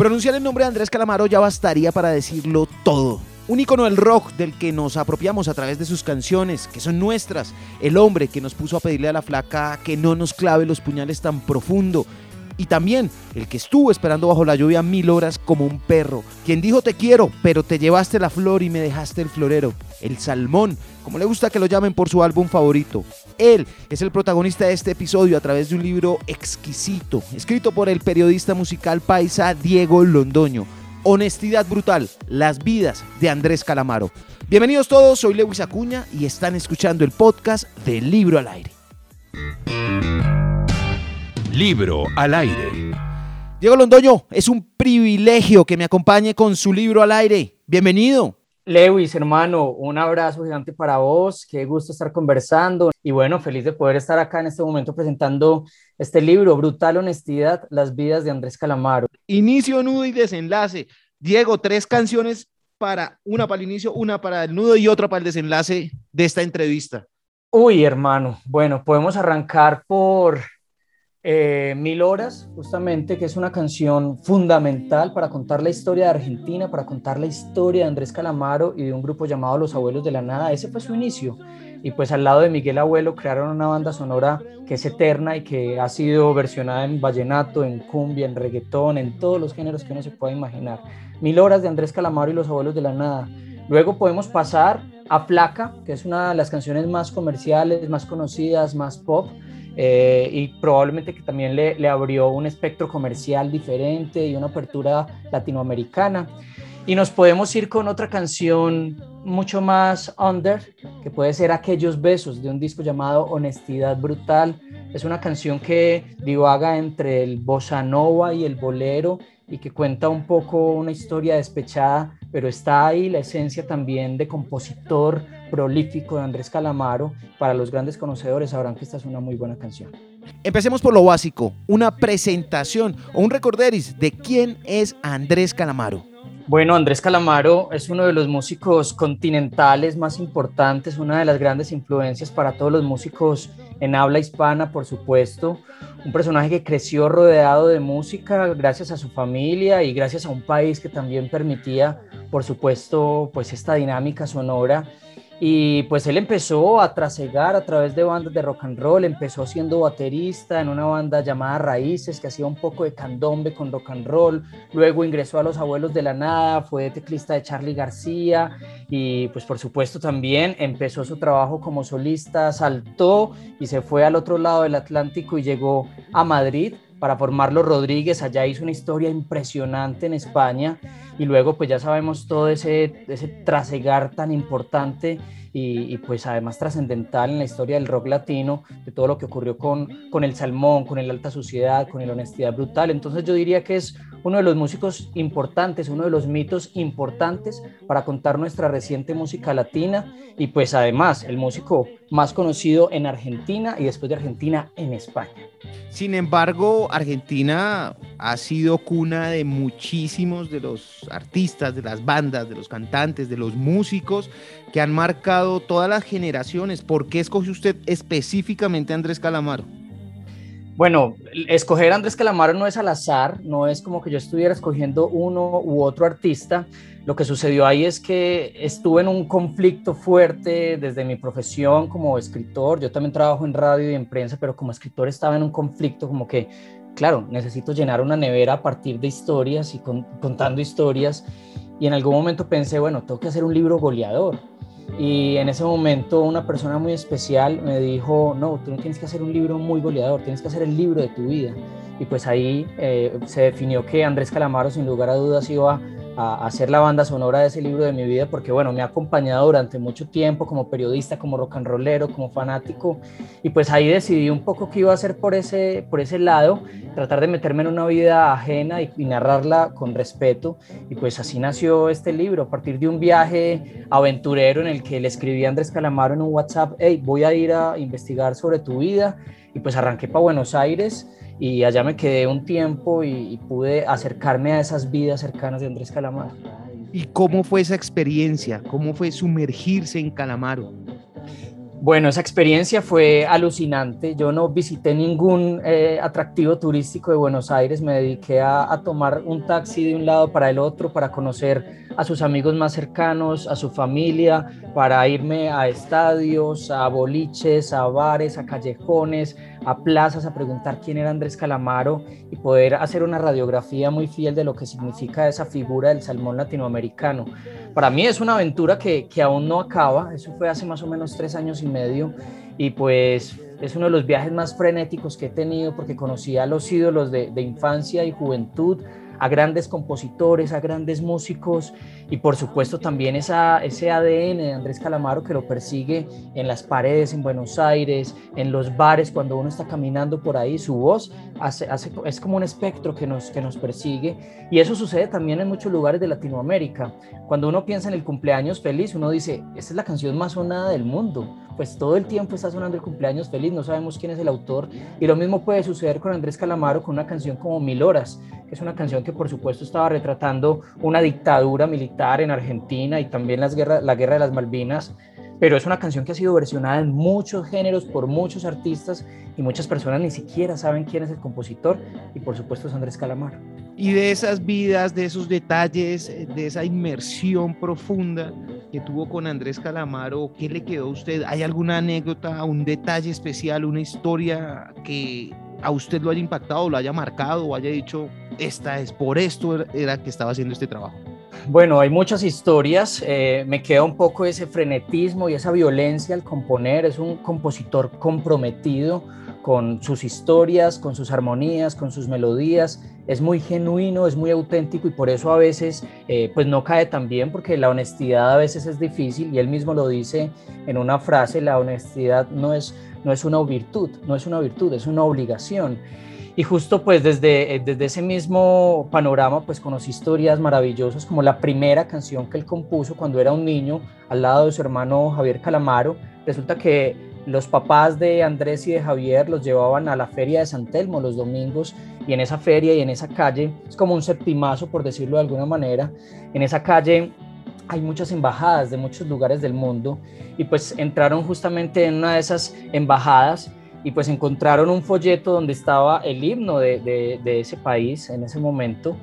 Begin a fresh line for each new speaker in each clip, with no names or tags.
Pronunciar el nombre de Andrés Calamaro ya bastaría para decirlo todo. Un icono del rock del que nos apropiamos a través de sus canciones, que son nuestras. El hombre que nos puso a pedirle a la flaca que no nos clave los puñales tan profundo. Y también el que estuvo esperando bajo la lluvia mil horas como un perro. Quien dijo te quiero, pero te llevaste la flor y me dejaste el florero. El salmón, como le gusta que lo llamen por su álbum favorito. Él es el protagonista de este episodio a través de un libro exquisito, escrito por el periodista musical paisa Diego Londoño. Honestidad brutal, las vidas de Andrés Calamaro. Bienvenidos todos, soy Lewis Acuña y están escuchando el podcast del Libro al Aire.
Libro al Aire.
Diego Londoño, es un privilegio que me acompañe con su libro al aire. Bienvenido.
Lewis, hermano, un abrazo gigante para vos, qué gusto estar conversando y bueno, feliz de poder estar acá en este momento presentando este libro, Brutal Honestidad, las vidas de Andrés Calamaro.
Inicio, nudo y desenlace. Diego, tres canciones para una para el inicio, una para el nudo y otra para el desenlace de esta entrevista.
Uy, hermano, bueno, podemos arrancar por eh, Mil Horas, justamente, que es una canción fundamental para contar la historia de Argentina, para contar la historia de Andrés Calamaro y de un grupo llamado Los Abuelos de la Nada. Ese fue su inicio. Y pues al lado de Miguel Abuelo crearon una banda sonora que es eterna y que ha sido versionada en vallenato, en cumbia, en reggaetón, en todos los géneros que uno se pueda imaginar. Mil Horas de Andrés Calamaro y Los Abuelos de la Nada. Luego podemos pasar a Placa, que es una de las canciones más comerciales, más conocidas, más pop eh, y probablemente que también le, le, abrió un espectro comercial diferente y una apertura latinoamericana. Y nos podemos ir con otra canción mucho más under, que puede ser Aquellos Besos, de un disco llamado Honestidad Brutal. Es una canción que divaga entre el bossa nova y el bolero y que cuenta un poco una historia despechada, pero está ahí la esencia también de compositor prolífico de Andrés Calamaro. Para los grandes conocedores sabrán que esta es una muy buena canción.
Empecemos por lo básico, una presentación o un recorderis de quién es Andrés Calamaro.
Bueno, Andrés Calamaro es uno de los músicos continentales más importantes, una de las grandes influencias para todos los músicos en habla hispana, por supuesto. Un personaje que creció rodeado de música gracias a su familia y gracias a un país que también permitía, por supuesto, pues esta dinámica sonora y pues él empezó a trasegar a través de bandas de rock and roll, empezó siendo baterista en una banda llamada Raíces, que hacía un poco de candombe con rock and roll, luego ingresó a Los Abuelos de la Nada, fue teclista de Charlie García y pues por supuesto también empezó su trabajo como solista, saltó y se fue al otro lado del Atlántico y llegó a Madrid para formarlo Rodríguez, allá hizo una historia impresionante en España y luego pues ya sabemos todo ese, ese trasegar tan importante y, pues además trascendental en la historia del rock latino, de todo lo que ocurrió con, con el Salmón, con el Alta Suciedad, con el Honestidad Brutal. Entonces yo diría que es uno de los músicos importantes, uno de los mitos importantes para contar nuestra reciente música latina y pues además el músico más conocido en Argentina y después de Argentina en España.
Sin embargo, Argentina ha sido cuna de muchísimos de los artistas, de las bandas, de los cantantes, de los músicos que han marcado todas las generaciones. ¿Por qué escoge usted específicamente a Andrés Calamaro?
Bueno, escoger a Andrés Calamaro no es al azar, no es como que yo estuviera escogiendo uno u otro artista. Lo que sucedió ahí es que estuve en un conflicto fuerte desde mi profesión como escritor. Yo también trabajo en radio y en prensa, pero como escritor estaba en un conflicto como que, claro, necesito llenar una nevera a partir de historias y contando historias. Y en algún momento pensé, bueno, tengo que hacer un libro goleador y en ese momento una persona muy especial me dijo, no, tú no tienes que hacer un libro muy goleador, tienes que hacer el libro de tu vida. Y pues ahí eh, se definió que Andrés Calamaro sin lugar a dudas iba a hacer la banda sonora de ese libro de mi vida porque bueno, me ha acompañado durante mucho tiempo como periodista, como rock and rollero, como fanático y pues ahí decidí un poco qué iba a hacer por ese, por ese lado, tratar de meterme en una vida ajena y, y narrarla con respeto y pues así nació este libro, a partir de un viaje aventurero en el que le escribí a Andrés Calamaro en un WhatsApp, hey, voy a ir a investigar sobre tu vida y pues arranqué para Buenos Aires y allá me quedé un tiempo y, pude acercarme a esas vidas cercanas de Andrés Calamaro.
¿Y cómo fue esa experiencia? ¿Cómo fue sumergirse en Calamaro?
Bueno, esa experiencia fue alucinante. Yo no visité ningún eh, atractivo turístico de Buenos Aires. Me dediqué a, a, tomar un taxi de un lado para el otro para conocer a sus amigos más cercanos, a su familia, para irme a estadios, a boliches, a bares, a callejones, a plazas, a preguntar quién era Andrés Calamaro y poder hacer una radiografía muy fiel de lo que significa esa figura del salmón latinoamericano. Para mí es una aventura que, que aún no acaba. Eso fue hace más o menos tres años y medio y pues es uno de los viajes más frenéticos que he tenido porque conocí a los ídolos de, de infancia y juventud, a grandes compositores, a grandes músicos y por supuesto también esa, ese ADN de Andrés Calamaro que lo persigue en las paredes en Buenos Aires, en los bares, cuando uno está caminando por ahí, su voz es como un espectro que nos, que nos persigue. Y eso sucede también en muchos lugares de Latinoamérica. Cuando uno piensa en el cumpleaños feliz, uno dice, esta es la canción más sonada del mundo, pues todo el tiempo está sonando el cumpleaños feliz, no sabemos quién es el autor. Y lo mismo puede suceder con Andrés Calamaro con una canción como Mil Horas, es una canción que por supuesto estaba retratando una dictadura militar en Argentina y también las guerras, la guerra de las Malvinas, pero es una canción que ha sido versionada en muchos géneros por muchos artistas y muchas personas ni siquiera saben quién es el compositor y por supuesto es Andrés Calamaro.
Y de esas vidas, de esos detalles, de esa inmersión profunda que tuvo con Andrés Calamaro, ¿qué le quedó a usted? ¿Hay alguna anécdota, un detalle especial, una historia que a usted lo haya impactado, lo haya marcado o haya dicho, esta es por esto era que estaba haciendo este trabajo?
Bueno, hay muchas historias, eh, me queda un poco ese frenetismo y esa violencia al componer, es un compositor comprometido con sus historias, con sus armonías, con sus melodías, es muy genuino, es muy auténtico y por eso a veces eh, pues no cae tan bien porque la honestidad a veces es difícil y él mismo lo dice en una frase, la honestidad no es, no es una virtud, no es una virtud, es una obligación. Y justo pues desde, eh, desde ese mismo panorama pues conocí historias maravillosas como la primera canción que él compuso cuando era un niño al lado de su hermano Javier Calamaro. Resulta que los papás de Andrés y de Javier los llevaban a la feria de San Telmo los domingos y en esa feria y en esa calle, es como un septimazo por decirlo de alguna manera, en esa calle hay muchas embajadas de muchos lugares del mundo y pues entraron justamente en una de esas embajadas y pues encontraron un folleto donde estaba el himno de, de, ese país en ese momento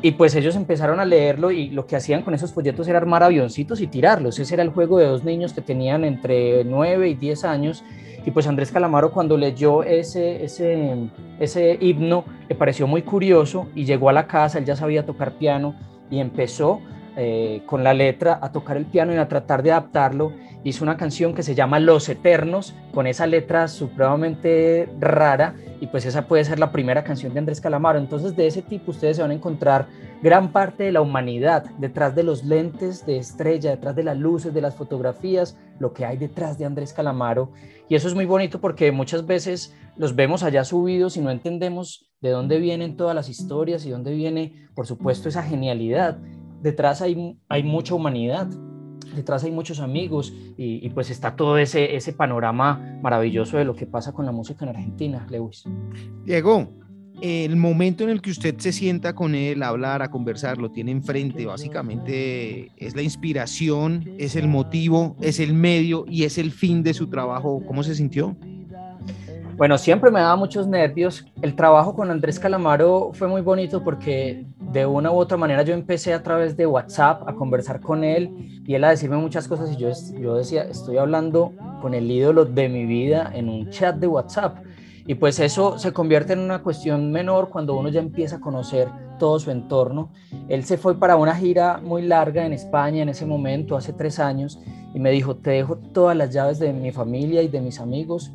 y pues ellos empezaron a leerlo y lo que hacían con esos folletos era armar avioncitos y tirarlos. Ese era el juego de dos niños que tenían entre 9 y 10 años y pues Andrés Calamaro cuando leyó ese, ese, ese himno le pareció muy curioso y llegó a la casa, él ya sabía tocar piano y empezó eh, con la letra a tocar el piano y a tratar de adaptarlo. Hizo una canción que se llama Los Eternos, con esa letra supremamente rara, y pues esa puede ser la primera canción de Andrés Calamaro. Entonces de ese tipo ustedes se van a encontrar gran parte de la humanidad detrás de los lentes de estrella, detrás de las luces, de las fotografías, lo que hay detrás de Andrés Calamaro. Y eso es muy bonito porque muchas veces los vemos allá subidos y no entendemos de dónde vienen todas las historias y dónde viene, por supuesto, esa genialidad detrás hay, hay mucha humanidad, detrás hay muchos amigos y, pues está todo ese, ese panorama maravilloso de lo que pasa con la música en Argentina, Lewis.
Diego, el momento en el que usted se sienta con él a hablar, a conversar, lo tiene enfrente, básicamente es la inspiración, es el motivo, es el medio y es el fin de su trabajo. ¿Cómo se sintió?
Bueno, siempre me daba muchos nervios. El trabajo con Andrés Calamaro fue muy bonito porque de una u otra manera yo empecé a través de WhatsApp a conversar con él y él a decirme muchas cosas y yo, yo decía, estoy hablando con el ídolo de mi vida en un chat de WhatsApp. Y pues eso se convierte en una cuestión menor cuando uno ya empieza a conocer todo su entorno. Él se fue para una gira muy larga en España en ese momento, hace tres años, y me dijo, te dejo todas las llaves de mi familia y de mis amigos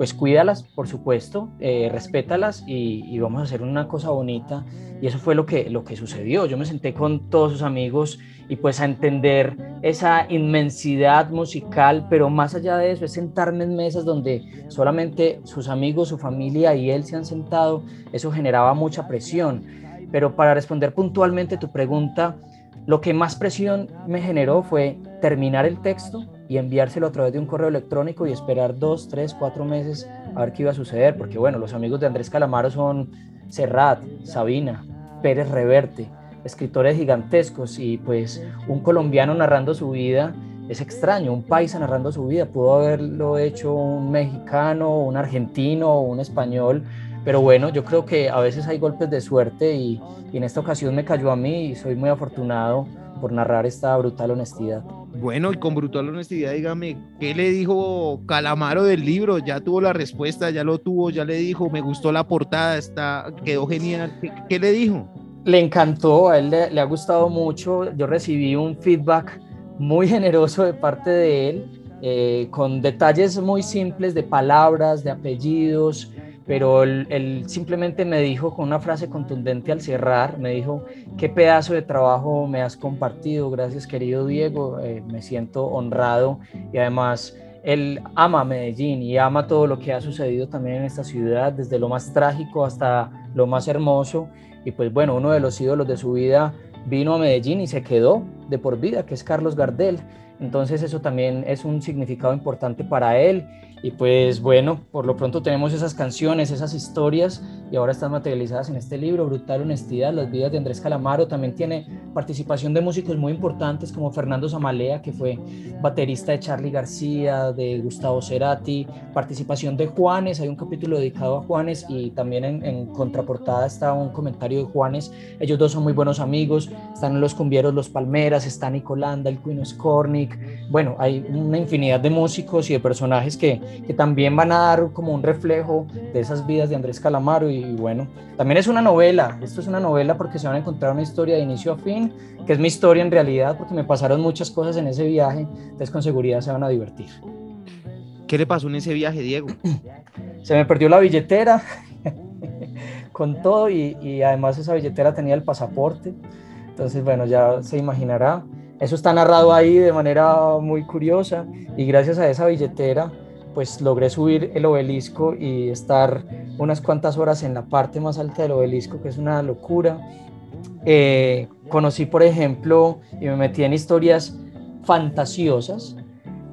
pues cuídalas, por supuesto, eh, respétalas y, vamos a hacer una cosa bonita. Y eso fue lo que, lo que sucedió. Yo me senté con todos sus amigos y pues a entender esa inmensidad musical, pero más allá de eso es sentarme en mesas donde solamente sus amigos, su familia y él se han sentado. Eso generaba mucha presión. Pero para responder puntualmente tu pregunta, lo que más presión me generó fue terminar el texto y enviárselo a través de un correo electrónico y esperar dos, tres, cuatro meses a ver qué iba a suceder, porque bueno, los amigos de Andrés Calamaro son Serrat, Sabina, Pérez Reverte, escritores gigantescos y pues un colombiano narrando su vida es extraño, un paisa narrando su vida, pudo haberlo hecho un mexicano, un argentino, un español, pero bueno, yo creo que a veces hay golpes de suerte y, y en esta ocasión me cayó a mí y soy muy afortunado por narrar esta brutal honestidad.
Bueno, y con brutal honestidad, dígame, ¿qué le dijo Calamaro del libro? Ya tuvo la respuesta, ya lo tuvo, ya le dijo, me gustó la portada, está, quedó genial. ¿Qué, le dijo?
Le encantó, a él le, ha gustado mucho. Yo recibí un feedback muy generoso de parte de él, eh, con detalles muy simples de palabras, de apellidos, pero él, simplemente me dijo con una frase contundente al cerrar, me dijo, qué pedazo de trabajo me has compartido, gracias querido Diego, eh, me siento honrado y además él ama Medellín y ama todo lo que ha sucedido también en esta ciudad, desde lo más trágico hasta lo más hermoso y pues bueno, uno de los ídolos de su vida vino a Medellín y se quedó de por vida, que es Carlos Gardel. Entonces eso también es un significado importante para él y pues bueno, por lo pronto tenemos esas canciones, esas historias y ahora están materializadas en este libro, Brutal Honestidad, las vidas de Andrés Calamaro. También tiene participación de músicos muy importantes como Fernando Zamalea, que fue baterista de Charlie García, de Gustavo Cerati, participación de Juanes, hay un capítulo dedicado a Juanes y también en, contraportada está un comentario de Juanes. Ellos dos son muy buenos amigos, están los cumbieros Los Palmeras, está Nicolanda, el Queen Bueno, hay una infinidad de músicos y de personajes que que también van a dar como un reflejo de esas vidas de Andrés Calamaro y, bueno, también es una novela, esto es una novela porque se van a encontrar una historia de inicio a fin, que es mi historia en realidad porque me pasaron muchas cosas en ese viaje, entonces con seguridad se van a divertir.
¿Qué le pasó en ese viaje, Diego?
Se me perdió la billetera con todo y, y además esa billetera tenía el pasaporte, entonces bueno, ya se imaginará. Eso está narrado ahí de manera muy curiosa y gracias a esa billetera pues logré subir el obelisco y estar unas cuantas horas en la parte más alta del obelisco, que es una locura. Eh, conocí, por ejemplo, y me metí en historias fantasiosas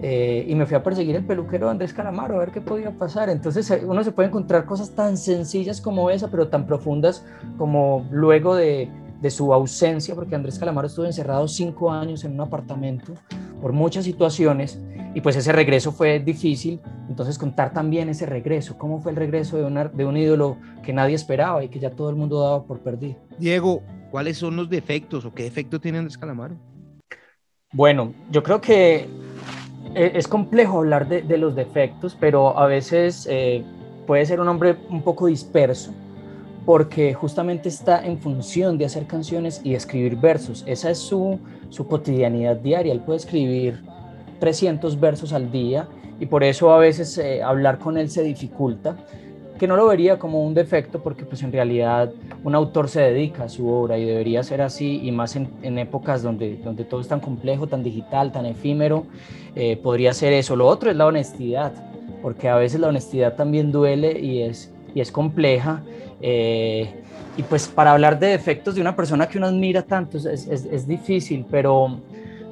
eh, y me fui a perseguir el peluquero Andrés Calamaro a ver qué podía pasar. Entonces eh, uno se puede encontrar cosas tan sencillas como esa, pero tan profundas como luego de, de su ausencia, porque Andrés Calamaro estuvo encerrado cinco años en un apartamento por muchas situaciones y pues ese regreso fue difícil, entonces contar también ese regreso, cómo fue el regreso de, de un ídolo que nadie esperaba y que ya todo el mundo daba por perdido.
Diego, ¿cuáles son los defectos o qué defecto tiene Andrés Calamaro?
Bueno, yo creo que e, es complejo hablar de, los defectos, pero a veces eh, puede ser un hombre un poco disperso porque justamente está en función de hacer canciones y escribir versos. Esa es su, su cotidianidad diaria. Él puede escribir 300 versos al día y por eso a veces eh, hablar con él se dificulta, que no lo vería como un defecto porque pues en realidad un autor se dedica a su obra y debería ser así y más en, épocas donde, donde todo es tan complejo, tan digital, tan efímero, eh, podría ser eso. Lo otro es la honestidad, porque a veces la honestidad también duele y es, y es compleja eh, y pues para hablar de defectos de una persona que uno admira tanto es, es, difícil, pero,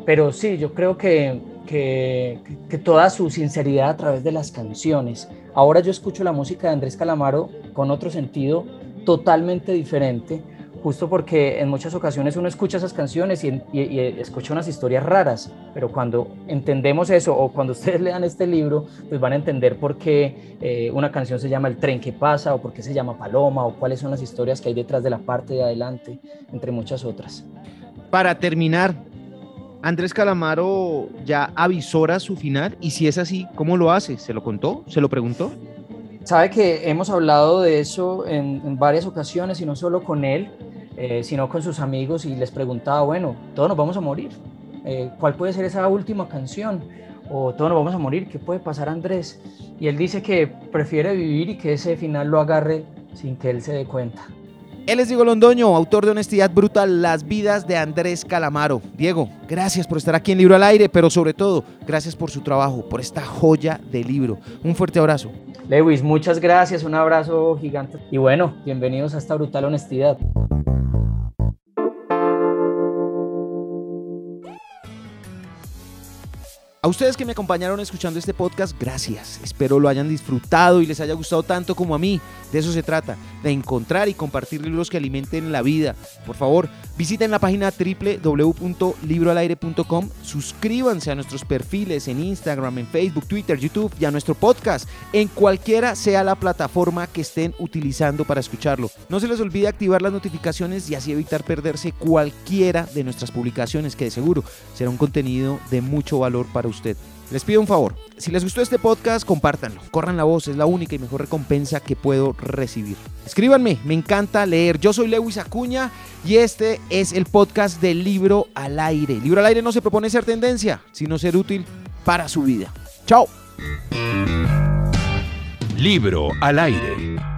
pero sí, yo creo que, que, que, toda su sinceridad a través de las canciones. Ahora yo escucho la música de Andrés Calamaro con otro sentido totalmente diferente justo porque en muchas ocasiones uno escucha esas canciones y, escucha unas historias raras, pero cuando entendemos eso o cuando ustedes lean este libro, pues van a entender por qué eh, una canción se llama El tren que pasa o por qué se llama Paloma o cuáles son las historias que hay detrás de la parte de adelante, entre muchas otras.
Para terminar, Andrés Calamaro ya avisora su final y si es así, ¿cómo lo hace? ¿Se lo contó? ¿Se lo preguntó?
Sabe que hemos hablado de eso en, en varias ocasiones y no solo con él, eh, sino con sus amigos y les preguntaba, bueno, todos nos vamos a morir, eh, ¿cuál puede ser esa última canción? O todos nos vamos a morir, ¿qué puede pasar Andrés? Y él dice que prefiere vivir y que ese final lo agarre sin que él se dé cuenta.
Él es Diego Londoño, autor de Honestidad Brutal, Las vidas de Andrés Calamaro. Diego, gracias por estar aquí en Libro al Aire, pero sobre todo, gracias por su trabajo, por esta joya de libro. Un fuerte abrazo.
Lewis, muchas gracias, un abrazo gigante. Y bueno, bienvenidos a esta brutal honestidad.
A ustedes que me acompañaron escuchando este podcast, gracias. Espero lo hayan disfrutado y les haya gustado tanto como a mí. De eso se trata, de encontrar y compartir libros que alimenten la vida. Por favor, visiten la página www.libroalaire.com, suscríbanse a nuestros perfiles en Instagram, en Facebook, Twitter, YouTube y a nuestro podcast, en cualquiera sea la plataforma que estén utilizando para escucharlo. No se les olvide activar las notificaciones y así evitar perderse cualquiera de nuestras publicaciones, que de seguro será un contenido de mucho valor para ustedes usted. Les pido un favor, si les gustó este podcast, compártanlo, corran la voz, es la única y mejor recompensa que puedo recibir. Escríbanme, me encanta leer. Yo soy Lewis Acuña y este es el podcast del libro al aire. libro al aire no se propone ser tendencia, sino ser útil para su vida. Chao.
Libro al aire.